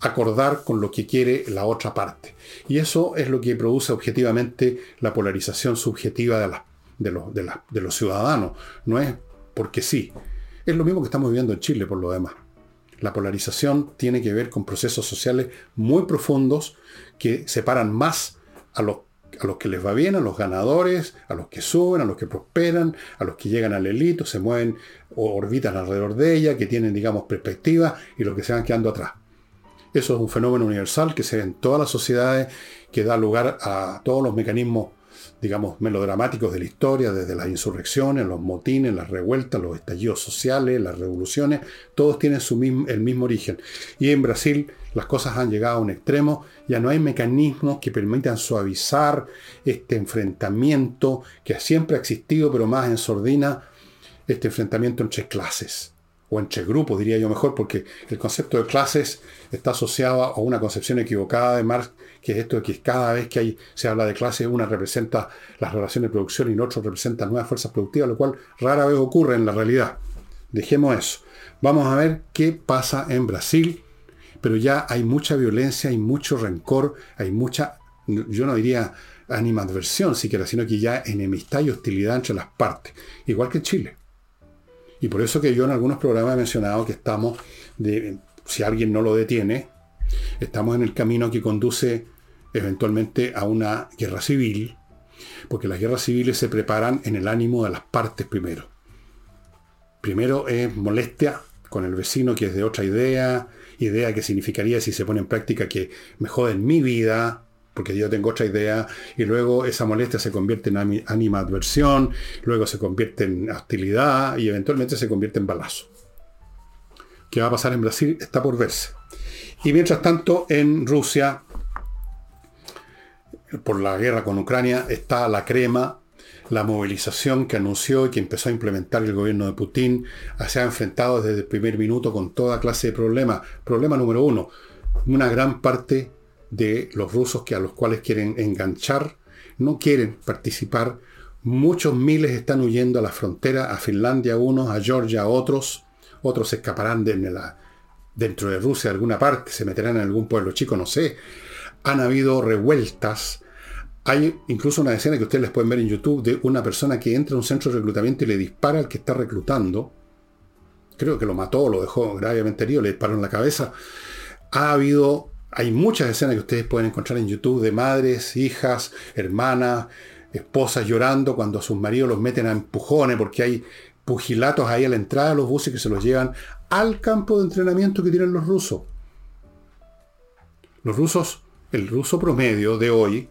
acordar con lo que quiere la otra parte. Y eso es lo que produce objetivamente la polarización subjetiva de, de, los ciudadanos. No es porque sí. Es lo mismo que estamos viviendo en Chile por lo demás. La polarización tiene que ver con procesos sociales muy profundos que separan más a los, a los que les va bien, a los ganadores, a los que suben, a los que prosperan, a los que llegan al elito, se mueven o orbitan alrededor de ella, que tienen, digamos, perspectiva, y los que se van quedando atrás. Eso es un fenómeno universal que se ve en todas las sociedades, que da lugar a todos los mecanismos, digamos, melodramáticos de la historia, desde las insurrecciones, los motines, las revueltas, los estallidos sociales, las revoluciones, todos tienen su el mismo origen. Y en Brasil las cosas han llegado a un extremo, ya no hay mecanismos que permitan suavizar este enfrentamiento que siempre ha existido, pero más en sordina, este enfrentamiento entre clases o entre grupos, diría yo mejor, porque el concepto de clases está asociado a una concepción equivocada de Marx, que es esto de que cada vez que hay, se habla de clases, una representa las relaciones de producción y el otro representa nuevas fuerzas productivas, lo cual rara vez ocurre en la realidad. Dejemos eso. Vamos a ver qué pasa en Brasil, pero ya hay mucha violencia, hay mucho rencor, hay mucha, yo no diría animadversión siquiera, sino que ya enemistad y hostilidad entre las partes, igual que en Chile. Y por eso que yo en algunos programas he mencionado que estamos, de, si alguien no lo detiene, estamos en el camino que conduce eventualmente a una guerra civil, porque las guerras civiles se preparan en el ánimo de las partes primero. Primero es molestia con el vecino que es de otra idea, idea que significaría si se pone en práctica que me joden mi vida, porque yo tengo otra idea, y luego esa molestia se convierte en animadversión, luego se convierte en hostilidad y eventualmente se convierte en balazo. ¿Qué va a pasar en Brasil? Está por verse. Y mientras tanto, en Rusia, por la guerra con Ucrania, está la crema, la movilización que anunció y que empezó a implementar el gobierno de Putin, se ha enfrentado desde el primer minuto con toda clase de problemas. Problema número uno, una gran parte de los rusos que a los cuales quieren enganchar no quieren participar. Muchos miles están huyendo a la frontera, a Finlandia unos, a Georgia otros, otros escaparán de la, dentro de Rusia alguna parte, se meterán en algún pueblo chico, no sé. Han habido revueltas. Hay incluso una escena que ustedes les pueden ver en YouTube de una persona que entra a un centro de reclutamiento y le dispara al que está reclutando. Creo que lo mató, lo dejó gravemente herido, le disparó en la cabeza. Ha habido hay muchas escenas que ustedes pueden encontrar en YouTube de madres, hijas, hermanas, esposas llorando cuando a sus maridos los meten a empujones porque hay pugilatos ahí a la entrada de los buses que se los llevan al campo de entrenamiento que tienen los rusos. Los rusos, el ruso promedio de hoy,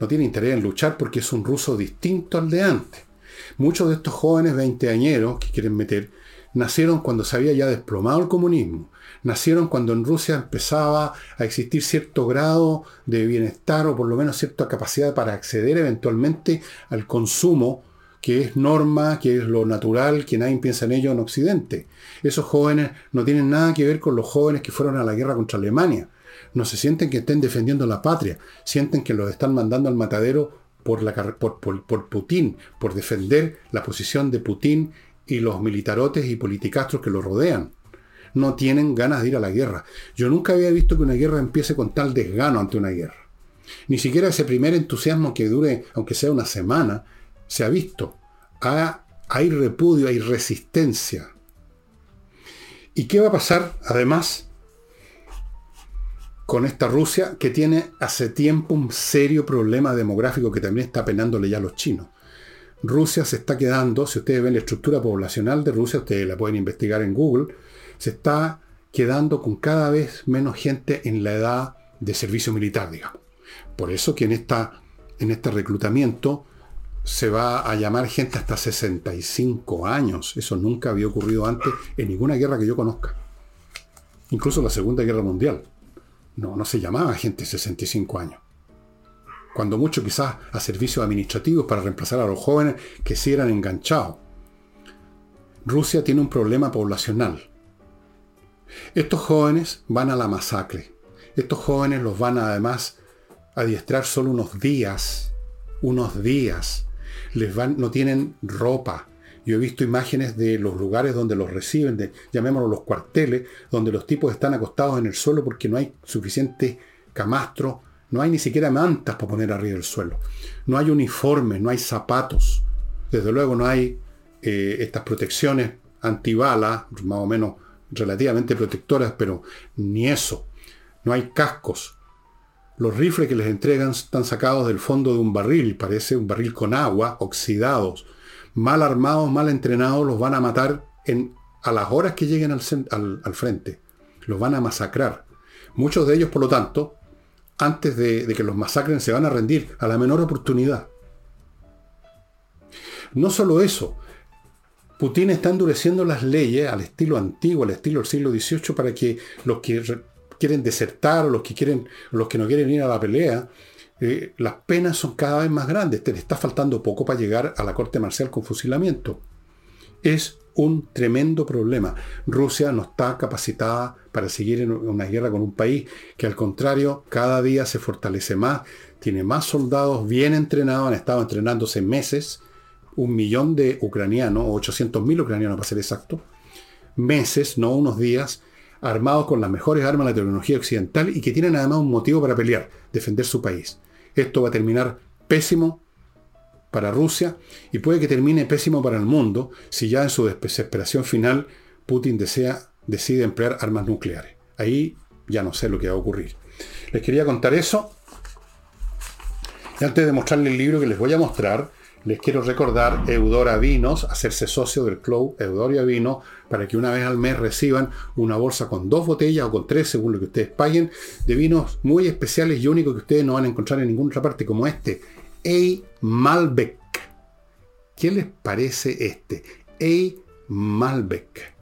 no tiene interés en luchar porque es un ruso distinto al de antes. Muchos de estos jóvenes veinteañeros que quieren meter nacieron cuando se había ya desplomado el comunismo nacieron cuando en Rusia empezaba a existir cierto grado de bienestar o por lo menos cierta capacidad para acceder eventualmente al consumo que es norma, que es lo natural, que nadie piensa en ello en Occidente. Esos jóvenes no tienen nada que ver con los jóvenes que fueron a la guerra contra Alemania. No se sienten que estén defendiendo la patria, sienten que los están mandando al matadero por, por Putin, por defender la posición de Putin y los militarotes y politicastros que lo rodean no tienen ganas de ir a la guerra. Yo nunca había visto que una guerra empiece con tal desgano ante una guerra. Ni siquiera ese primer entusiasmo que dure, aunque sea una semana, se ha visto. hay repudio, hay resistencia. ¿Y qué va a pasar, además, con esta Rusia que tiene hace tiempo un serio problema demográfico que también está penándole ya a los chinos? Rusia se está quedando, si ustedes ven la estructura poblacional de Rusia, ustedes la pueden investigar en Google, se está quedando con cada vez menos gente en la edad de servicio militar, digamos. Por eso que en, en este reclutamiento se va a llamar gente hasta 65 años. Eso nunca había ocurrido antes en ninguna guerra que yo conozca. Incluso la Segunda Guerra Mundial. No, no se llamaba gente de 65 años. Cuando mucho quizás a servicios administrativos para reemplazar a los jóvenes que sí eran enganchados. Rusia tiene un problema poblacional. Estos jóvenes van a la masacre. Estos jóvenes los van a, además adiestrar solo unos días. Unos días. Les van, no tienen ropa. Yo he visto imágenes de los lugares donde los reciben, llamémoslo los cuarteles, donde los tipos están acostados en el suelo porque no hay suficiente camastro, no hay ni siquiera mantas para poner arriba del suelo. No hay uniformes, no hay zapatos. Desde luego no hay eh, estas protecciones antibalas, más o menos relativamente protectoras, pero ni eso. No hay cascos. Los rifles que les entregan están sacados del fondo de un barril, parece un barril con agua, oxidados. Mal armados, mal entrenados, los van a matar en, a las horas que lleguen al, frente. Los van a masacrar. Muchos de ellos, por lo tanto, antes de, de que los masacren, se van a rendir a la menor oportunidad. No solo eso, Putin está endureciendo las leyes al estilo antiguo, al estilo del siglo XVIII, para que los que quieren desertar o los que, quieren, los que no quieren ir a la pelea, eh, las penas son cada vez más grandes. Te le está faltando poco para llegar a la corte marcial con fusilamiento. Es un tremendo problema. Rusia no está capacitada para seguir en una guerra con un país que al contrario cada día se fortalece más, tiene más soldados bien entrenados, han estado entrenándose meses un millón de ucranianos, o 800.000 ucranianos para ser exacto, meses, no unos días, armados con las mejores armas de la tecnología occidental y que tienen además un motivo para pelear, defender su país. Esto va a terminar pésimo para Rusia y puede que termine pésimo para el mundo si ya en su desesperación final Putin desea, decide emplear armas nucleares. Ahí ya no sé lo que va a ocurrir. Les quería contar eso. Y antes de mostrarles el libro que les voy a mostrar, les quiero recordar Eudora Vinos, hacerse socio del club Eudoria Vino, para que una vez al mes reciban una bolsa con dos botellas o con tres, según lo que ustedes paguen, de vinos muy especiales y únicos que ustedes no van a encontrar en ninguna otra parte, como este, A. Malbec. ¿Qué les parece este? A. Malbec.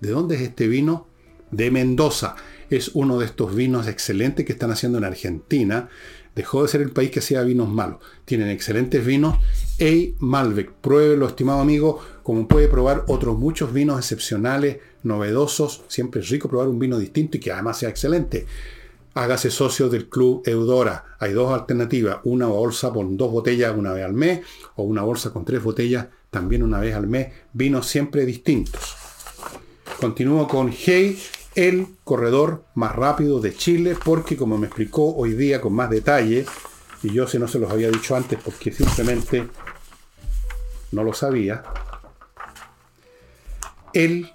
¿De dónde es este vino? De Mendoza. Es uno de estos vinos excelentes que están haciendo en Argentina. Dejó de ser el país que hacía vinos malos. Tienen excelentes vinos. Ey Malbec. Pruébelo, estimado amigo, como puede probar otros muchos vinos excepcionales, novedosos. Siempre es rico probar un vino distinto y que además sea excelente. Hágase socio del Club Eudora. Hay dos alternativas. Una bolsa con dos botellas una vez al mes o una bolsa con tres botellas también una vez al mes. Vinos siempre distintos. Continúo con Hey, el corredor más rápido de Chile, porque como me explicó hoy día con más detalle, y yo si no se los había dicho antes porque simplemente no lo sabía, él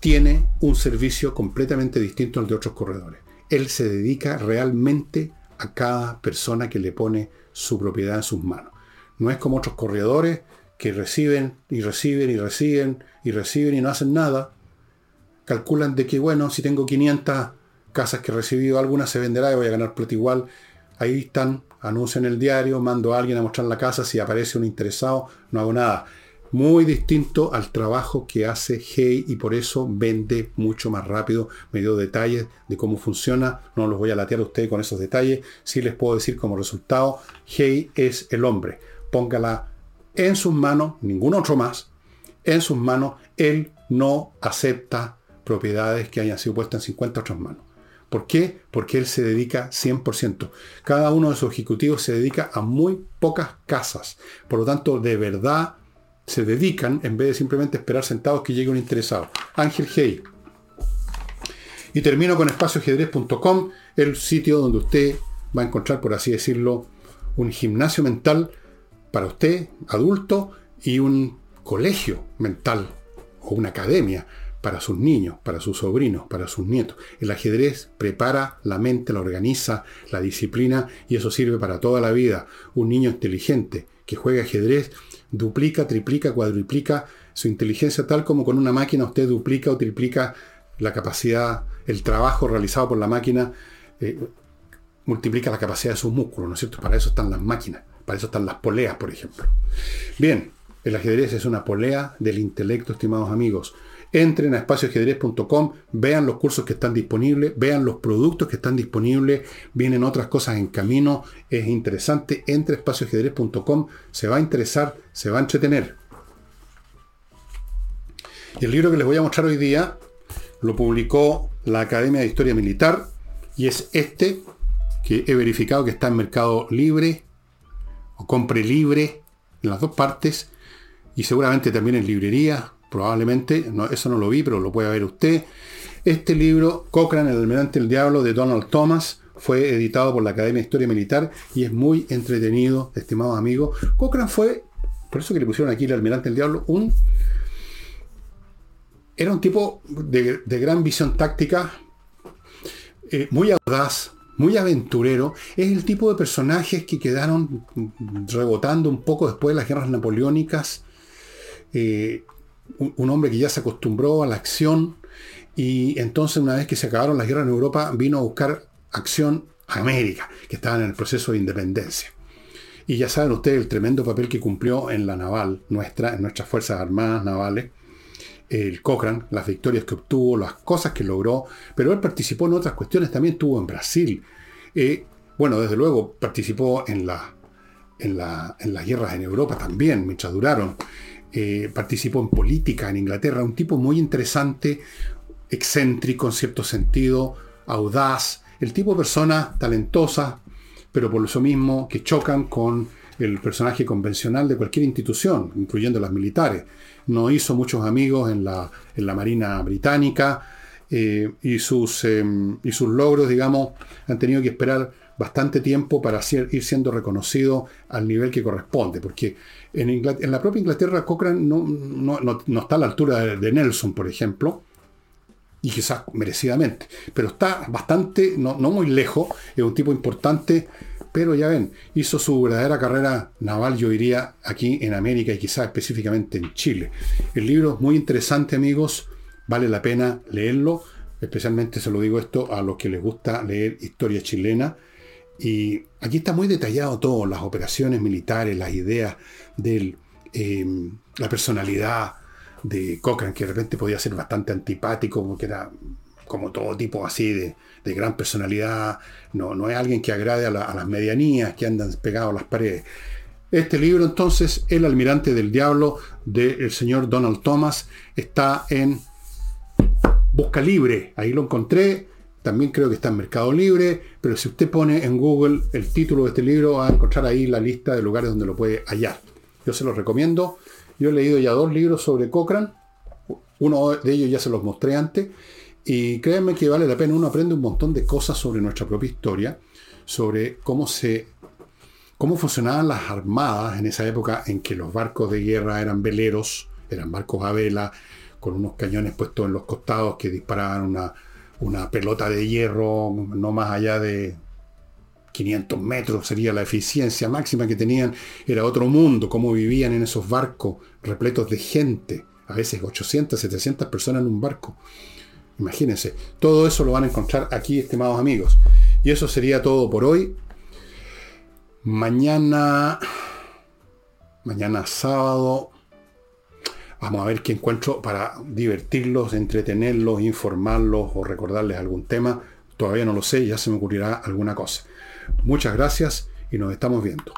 tiene un servicio completamente distinto al de otros corredores. Él se dedica realmente a cada persona que le pone su propiedad en sus manos. No es como otros corredores que reciben y reciben y reciben y reciben y no hacen nada calculan de que, bueno, si tengo 500 casas que he recibido, alguna se venderá y voy a ganar plata igual. Ahí están, anuncio en el diario, mando a alguien a mostrar la casa, si aparece un interesado, no hago nada. Muy distinto al trabajo que hace Hey y por eso vende mucho más rápido. Me dio detalles de cómo funciona. No los voy a latear a ustedes con esos detalles. Sí les puedo decir como resultado, Hey es el hombre. Póngala en sus manos, ningún otro más, en sus manos. Él no acepta propiedades que hayan sido puestas en 50 otras manos. ¿Por qué? Porque él se dedica 100%. Cada uno de sus ejecutivos se dedica a muy pocas casas. Por lo tanto, de verdad se dedican en vez de simplemente esperar sentados que llegue un interesado. Ángel Hey. Y termino con espacioajedrez.com, el sitio donde usted va a encontrar, por así decirlo, un gimnasio mental para usted, adulto, y un colegio mental o una academia para sus niños, para sus sobrinos, para sus nietos. El ajedrez prepara la mente, la organiza, la disciplina y eso sirve para toda la vida. Un niño inteligente que juega ajedrez duplica, triplica, cuadruplica su inteligencia tal como con una máquina usted duplica o triplica la capacidad, el trabajo realizado por la máquina eh, multiplica la capacidad de sus músculos, ¿no es cierto? Para eso están las máquinas, para eso están las poleas, por ejemplo. Bien, el ajedrez es una polea del intelecto, estimados amigos. Entren a espacioajedrez.com, vean los cursos que están disponibles, vean los productos que están disponibles, vienen otras cosas en camino, es interesante. Entre a se va a interesar, se va a entretener. Y el libro que les voy a mostrar hoy día lo publicó la Academia de Historia Militar y es este que he verificado que está en Mercado Libre o Compre Libre en las dos partes y seguramente también en librería probablemente, no, eso no lo vi, pero lo puede ver usted. Este libro, Cochrane, el almirante del diablo, de Donald Thomas, fue editado por la Academia de Historia Militar y es muy entretenido, estimados amigos. Cochrane fue, por eso que le pusieron aquí el almirante del diablo, un... Era un tipo de, gran visión táctica, eh, muy audaz, muy aventurero. Es el tipo de personajes que quedaron rebotando un poco después de las guerras napoleónicas. Eh, un, hombre que ya se acostumbró a la acción y entonces una vez que se acabaron las guerras en Europa vino a buscar acción a América, que estaban en el proceso de independencia. Y ya saben ustedes el tremendo papel que cumplió en la naval nuestra, en nuestras Fuerzas Armadas navales, el Cochrane, las victorias que obtuvo, las cosas que logró, pero él participó en otras cuestiones, también estuvo en Brasil. Eh, bueno, desde luego participó en, la, en, la, en las guerras en Europa también, mientras duraron. Eh, participó en política en Inglaterra, un tipo muy interesante, excéntrico en cierto sentido, audaz, el tipo de persona talentosa, pero por eso mismo que chocan con el personaje convencional de cualquier institución, incluyendo las militares. No hizo muchos amigos en la, en la Marina Británica eh, y, sus, em, y sus logros, digamos, han tenido que esperar bastante tiempo para ir siendo reconocido al nivel que corresponde, porque en, la propia Inglaterra Cochrane no, no, está a la altura de, Nelson, por ejemplo, y quizás merecidamente, pero está bastante, no, muy lejos, es un tipo importante, pero ya ven, hizo su verdadera carrera naval, yo diría, aquí en América y quizás específicamente en Chile. El libro es muy interesante, amigos, vale la pena leerlo, especialmente se lo digo esto a los que les gusta leer historia chilena, y aquí está muy detallado todo, las operaciones militares, las ideas de em, la personalidad de Cochrane, que de repente podía ser bastante antipático, porque era como todo tipo así de, gran personalidad, no, no es alguien que agrade a, las medianías, que andan pegados a las paredes. Este libro entonces, El almirante del diablo, del señor Donald Thomas, está en Busca Libre, ahí lo encontré, también creo que está en Mercado Libre, pero si usted pone en Google el título de este libro, va a encontrar ahí la lista de lugares donde lo puede hallar. Yo se los recomiendo. Yo he leído ya dos libros sobre Cochrane, uno de ellos ya se los mostré antes, y créanme que vale la pena, uno aprende un montón de cosas sobre nuestra propia historia, sobre cómo se cómo funcionaban las armadas en esa época en que los barcos de guerra eran veleros, eran barcos a vela, con unos cañones puestos en los costados que disparaban una, una pelota de hierro no más allá de 500 metros sería la eficiencia máxima que tenían, era otro mundo, cómo vivían en esos barcos repletos de gente, a veces 800, 700 personas en un barco. Imagínense, todo eso lo van a encontrar aquí, estimados amigos. Y eso sería todo por hoy. Mañana, mañana sábado, vamos a ver qué encuentro para divertirlos, entretenerlos, informarlos o recordarles algún tema. Todavía no lo sé, ya se me ocurrirá alguna cosa. Muchas gracias y nos estamos viendo.